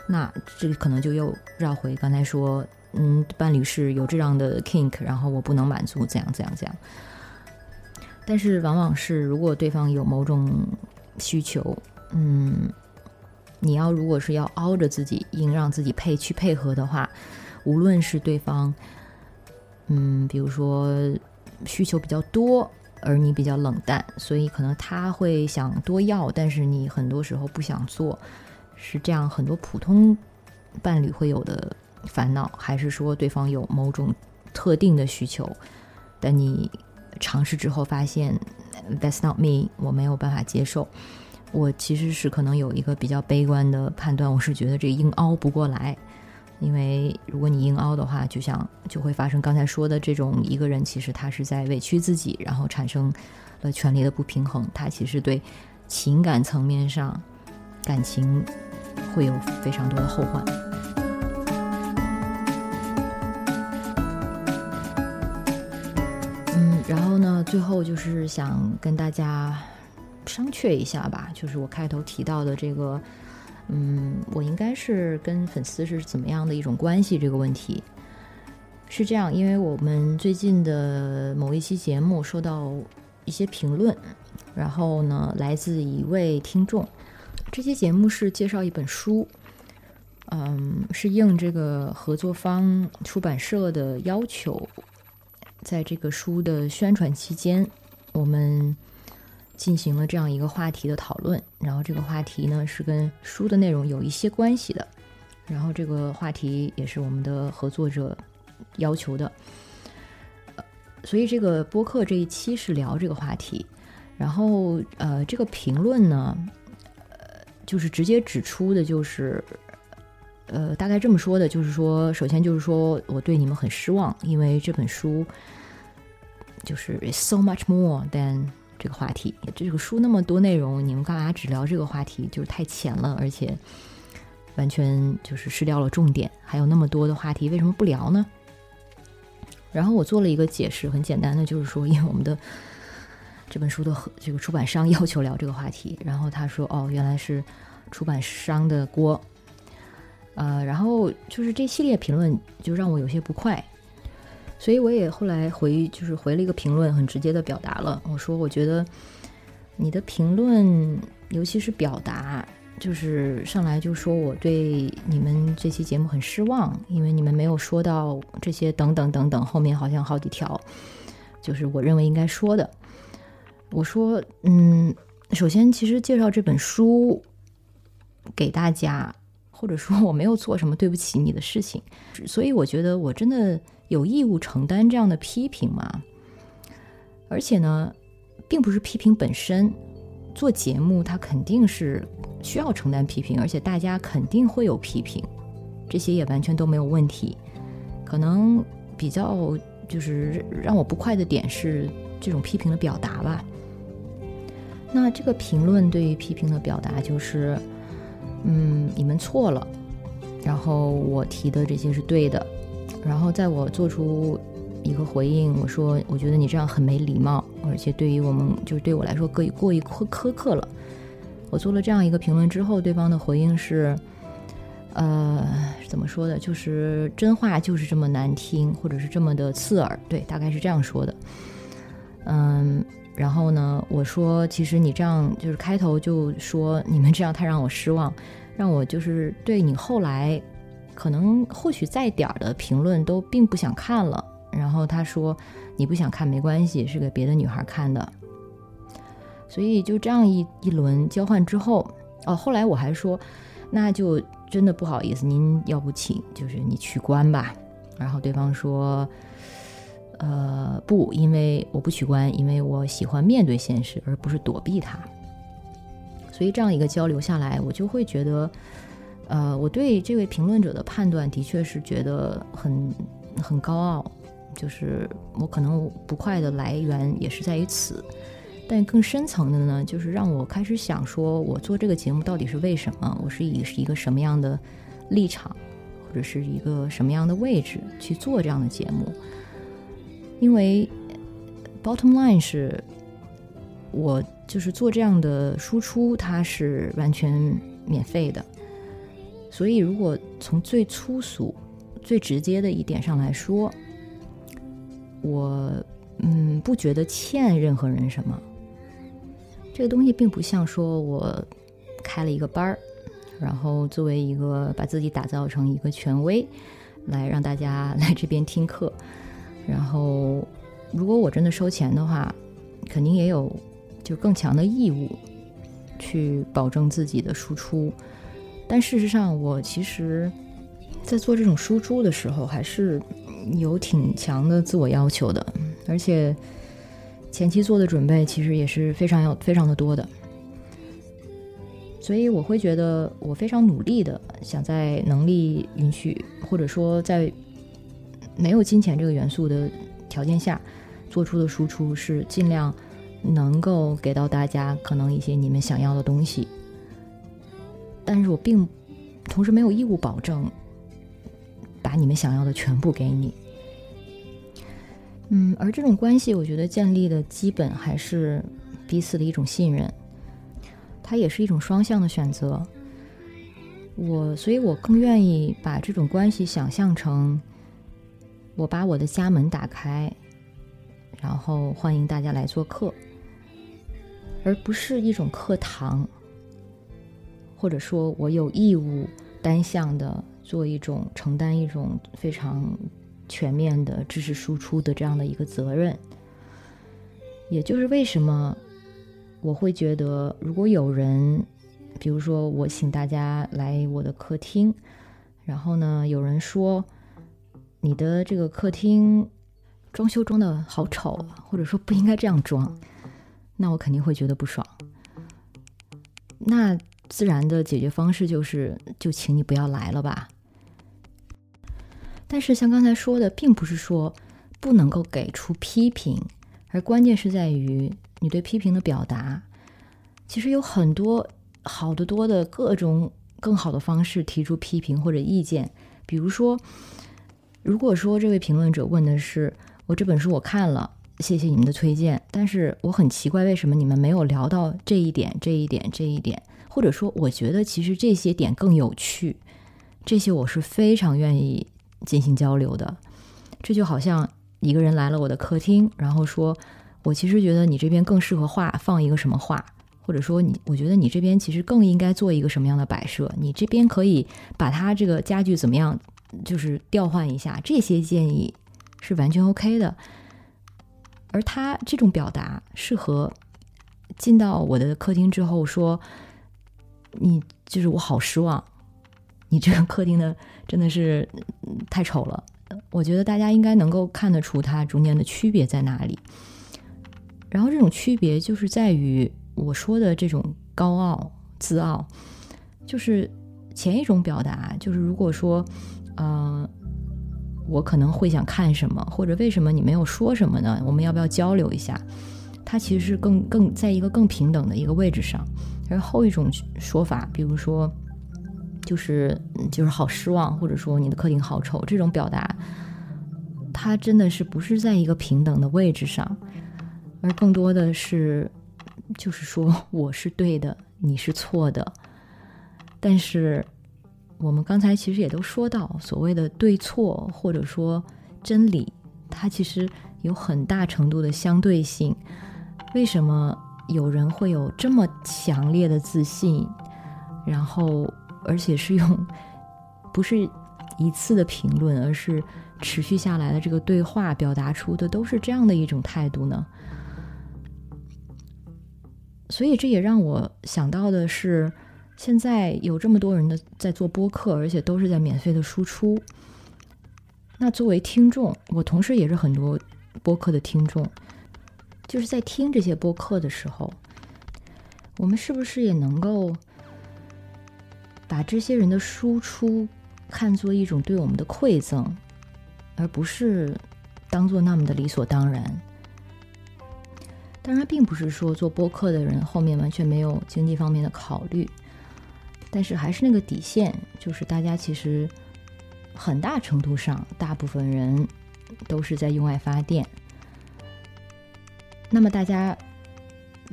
那这可能就又绕回刚才说，嗯，伴侣是有这样的 kink，然后我不能满足，怎样怎样怎样。但是往往是如果对方有某种需求，嗯，你要如果是要凹着自己，硬让自己配去配合的话，无论是对方。嗯，比如说需求比较多，而你比较冷淡，所以可能他会想多要，但是你很多时候不想做，是这样。很多普通伴侣会有的烦恼，还是说对方有某种特定的需求，但你尝试之后发现 That's not me，我没有办法接受。我其实是可能有一个比较悲观的判断，我是觉得这硬凹不过来。因为如果你硬凹的话，就像就会发生刚才说的这种一个人其实他是在委屈自己，然后产生了权力的不平衡，他其实对情感层面上感情会有非常多的后患。然后呢，最后就是想跟大家商榷一下吧，就是我开头提到的这个。嗯，我应该是跟粉丝是怎么样的一种关系？这个问题是这样，因为我们最近的某一期节目收到一些评论，然后呢，来自一位听众。这期节目是介绍一本书，嗯，是应这个合作方出版社的要求，在这个书的宣传期间，我们。进行了这样一个话题的讨论，然后这个话题呢是跟书的内容有一些关系的，然后这个话题也是我们的合作者要求的，所以这个播客这一期是聊这个话题，然后呃这个评论呢，呃就是直接指出的就是，呃大概这么说的，就是说首先就是说我对你们很失望，因为这本书就是 so much more than。这个话题，这个书那么多内容，你们干嘛只聊这个话题？就是太浅了，而且完全就是失掉了重点，还有那么多的话题，为什么不聊呢？然后我做了一个解释，很简单的，就是说，因为我们的这本书的这个出版商要求聊这个话题，然后他说，哦，原来是出版商的锅，呃，然后就是这系列评论就让我有些不快，所以我也后来回就是回了一个评论，很直接的表达了，我说我觉得你的评论，尤其是表达。就是上来就说我对你们这期节目很失望，因为你们没有说到这些等等等等，后面好像好几条，就是我认为应该说的。我说，嗯，首先其实介绍这本书给大家，或者说我没有做什么对不起你的事情，所以我觉得我真的有义务承担这样的批评吗？而且呢，并不是批评本身。做节目，它肯定是需要承担批评，而且大家肯定会有批评，这些也完全都没有问题。可能比较就是让我不快的点是这种批评的表达吧。那这个评论对于批评的表达就是，嗯，你们错了，然后我提的这些是对的，然后在我做出。一个回应，我说，我觉得你这样很没礼貌，而且对于我们，就是对我来说，过于过于苛苛刻了。我做了这样一个评论之后，对方的回应是，呃，怎么说的？就是真话就是这么难听，或者是这么的刺耳，对，大概是这样说的。嗯，然后呢，我说，其实你这样就是开头就说你们这样太让我失望，让我就是对你后来可能或许再点儿的评论都并不想看了。然后他说：“你不想看没关系，是给别的女孩看的。”所以就这样一一轮交换之后，哦，后来我还说：“那就真的不好意思，您要不请就是你取关吧。”然后对方说：“呃，不，因为我不取关，因为我喜欢面对现实，而不是躲避它。”所以这样一个交流下来，我就会觉得，呃，我对这位评论者的判断的确是觉得很很高傲。就是我可能不快的来源也是在于此，但更深层的呢，就是让我开始想说，我做这个节目到底是为什么？我是以是一个什么样的立场，或者是一个什么样的位置去做这样的节目？因为 bottom line 是，我就是做这样的输出，它是完全免费的。所以，如果从最粗俗、最直接的一点上来说，我嗯，不觉得欠任何人什么。这个东西并不像说我开了一个班儿，然后作为一个把自己打造成一个权威，来让大家来这边听课。然后，如果我真的收钱的话，肯定也有就更强的义务去保证自己的输出。但事实上，我其实，在做这种输出的时候，还是。有挺强的自我要求的，而且前期做的准备其实也是非常要非常的多的，所以我会觉得我非常努力的想在能力允许或者说在没有金钱这个元素的条件下做出的输出是尽量能够给到大家可能一些你们想要的东西，但是我并同时没有义务保证。把你们想要的全部给你，嗯，而这种关系，我觉得建立的基本还是彼此的一种信任，它也是一种双向的选择。我，所以我更愿意把这种关系想象成，我把我的家门打开，然后欢迎大家来做客，而不是一种课堂，或者说我有义务单向的。做一种承担一种非常全面的知识输出的这样的一个责任，也就是为什么我会觉得，如果有人，比如说我请大家来我的客厅，然后呢，有人说你的这个客厅装修装的好丑，或者说不应该这样装，那我肯定会觉得不爽。那自然的解决方式就是，就请你不要来了吧。但是像刚才说的，并不是说不能够给出批评，而关键是在于你对批评的表达。其实有很多好的多的各种更好的方式提出批评或者意见。比如说，如果说这位评论者问的是我这本书我看了，谢谢你们的推荐，但是我很奇怪为什么你们没有聊到这一点、这一点、这一点，或者说我觉得其实这些点更有趣，这些我是非常愿意进行交流的。这就好像一个人来了我的客厅，然后说我其实觉得你这边更适合画放一个什么画。或者说你，我觉得你这边其实更应该做一个什么样的摆设？你这边可以把它这个家具怎么样，就是调换一下。这些建议是完全 OK 的。而他这种表达，适合进到我的客厅之后说：“你就是我好失望，你这个客厅的真的是太丑了。”我觉得大家应该能够看得出它中间的区别在哪里。然后这种区别就是在于。我说的这种高傲、自傲，就是前一种表达。就是如果说，呃，我可能会想看什么，或者为什么你没有说什么呢？我们要不要交流一下？它其实是更更在一个更平等的一个位置上。而后一种说法，比如说，就是就是好失望，或者说你的客厅好丑，这种表达，它真的是不是在一个平等的位置上，而更多的是。就是说，我是对的，你是错的。但是，我们刚才其实也都说到，所谓的对错或者说真理，它其实有很大程度的相对性。为什么有人会有这么强烈的自信？然后，而且是用不是一次的评论，而是持续下来的这个对话，表达出的都是这样的一种态度呢？所以这也让我想到的是，现在有这么多人的在做播客，而且都是在免费的输出。那作为听众，我同时也是很多播客的听众，就是在听这些播客的时候，我们是不是也能够把这些人的输出看作一种对我们的馈赠，而不是当做那么的理所当然？当然，并不是说做播客的人后面完全没有经济方面的考虑，但是还是那个底线，就是大家其实很大程度上，大部分人都是在用爱发电。那么，大家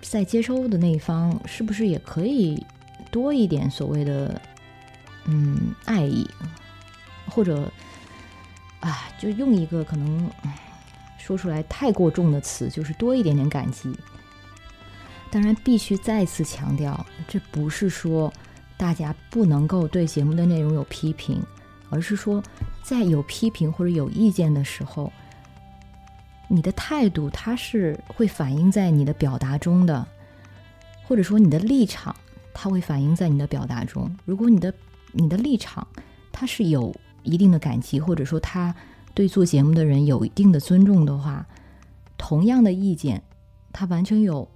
在接收的那一方，是不是也可以多一点所谓的嗯爱意，或者啊，就用一个可能。说出来太过重的词，就是多一点点感激。当然，必须再次强调，这不是说大家不能够对节目的内容有批评，而是说在有批评或者有意见的时候，你的态度它是会反映在你的表达中的，或者说你的立场，它会反映在你的表达中。如果你的你的立场它是有一定的感激，或者说它。对做节目的人有一定的尊重的话，同样的意见，他完全有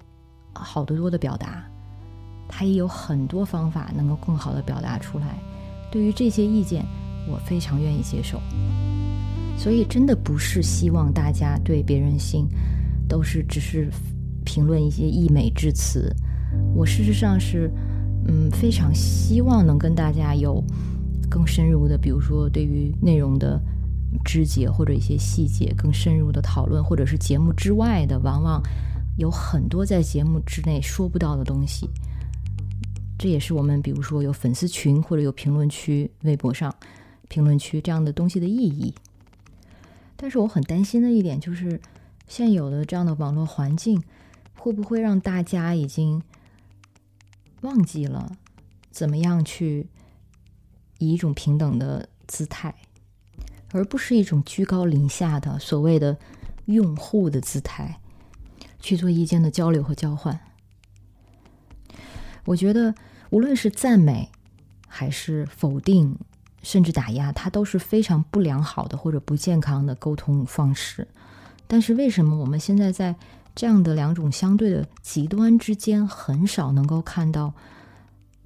好多多的表达，他也有很多方法能够更好的表达出来。对于这些意见，我非常愿意接受。所以，真的不是希望大家对别人性都是只是评论一些溢美之词。我事实上是，嗯，非常希望能跟大家有更深入的，比如说对于内容的。肢解或者一些细节更深入的讨论，或者是节目之外的，往往有很多在节目之内说不到的东西。这也是我们，比如说有粉丝群或者有评论区、微博上评论区这样的东西的意义。但是我很担心的一点就是，现有的这样的网络环境会不会让大家已经忘记了怎么样去以一种平等的姿态。而不是一种居高临下的所谓的用户的姿态去做意见的交流和交换。我觉得，无论是赞美还是否定，甚至打压，它都是非常不良好的或者不健康的沟通方式。但是，为什么我们现在在这样的两种相对的极端之间，很少能够看到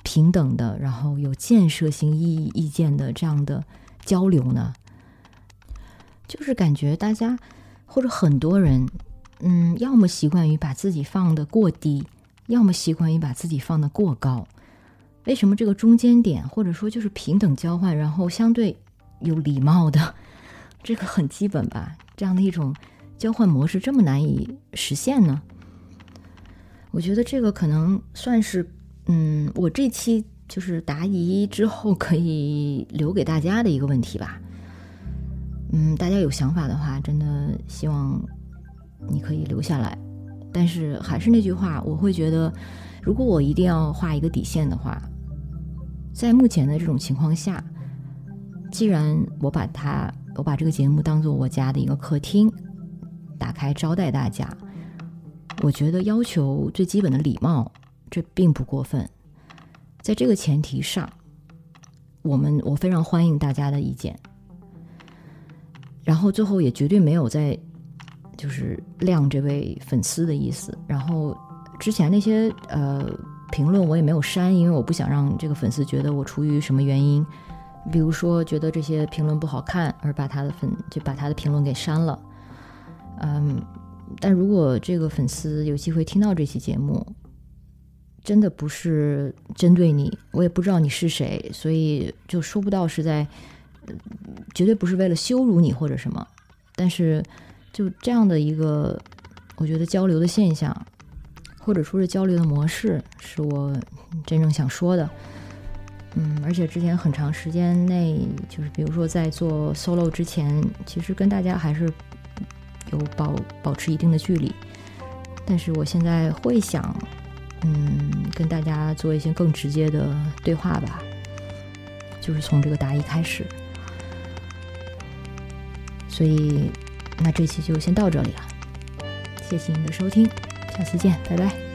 平等的，然后有建设性意义意见的这样的交流呢？就是感觉大家或者很多人，嗯，要么习惯于把自己放的过低，要么习惯于把自己放的过高。为什么这个中间点，或者说就是平等交换，然后相对有礼貌的，这个很基本吧？这样的一种交换模式这么难以实现呢？我觉得这个可能算是，嗯，我这期就是答疑之后可以留给大家的一个问题吧。嗯，大家有想法的话，真的希望你可以留下来。但是还是那句话，我会觉得，如果我一定要画一个底线的话。在目前的这种情况下，既然我把它，我把这个节目当做我家的一个客厅，打开招待大家，我觉得要求最基本的礼貌，这并不过分。在这个前提上，我们我非常欢迎大家的意见。然后最后也绝对没有在就是晾这位粉丝的意思。然后之前那些呃。评论我也没有删，因为我不想让这个粉丝觉得我出于什么原因，比如说觉得这些评论不好看而把他的粉就把他的评论给删了。嗯，但如果这个粉丝有机会听到这期节目，真的不是针对你，我也不知道你是谁，所以就说不到是在，绝对不是为了羞辱你或者什么。但是就这样的一个，我觉得交流的现象。或者说是交流的模式，是我真正想说的。嗯，而且之前很长时间内，就是比如说在做 solo 之前，其实跟大家还是有保保持一定的距离。但是我现在会想，嗯，跟大家做一些更直接的对话吧，就是从这个答疑开始。所以，那这期就先到这里了，谢谢您的收听。下期见，拜拜。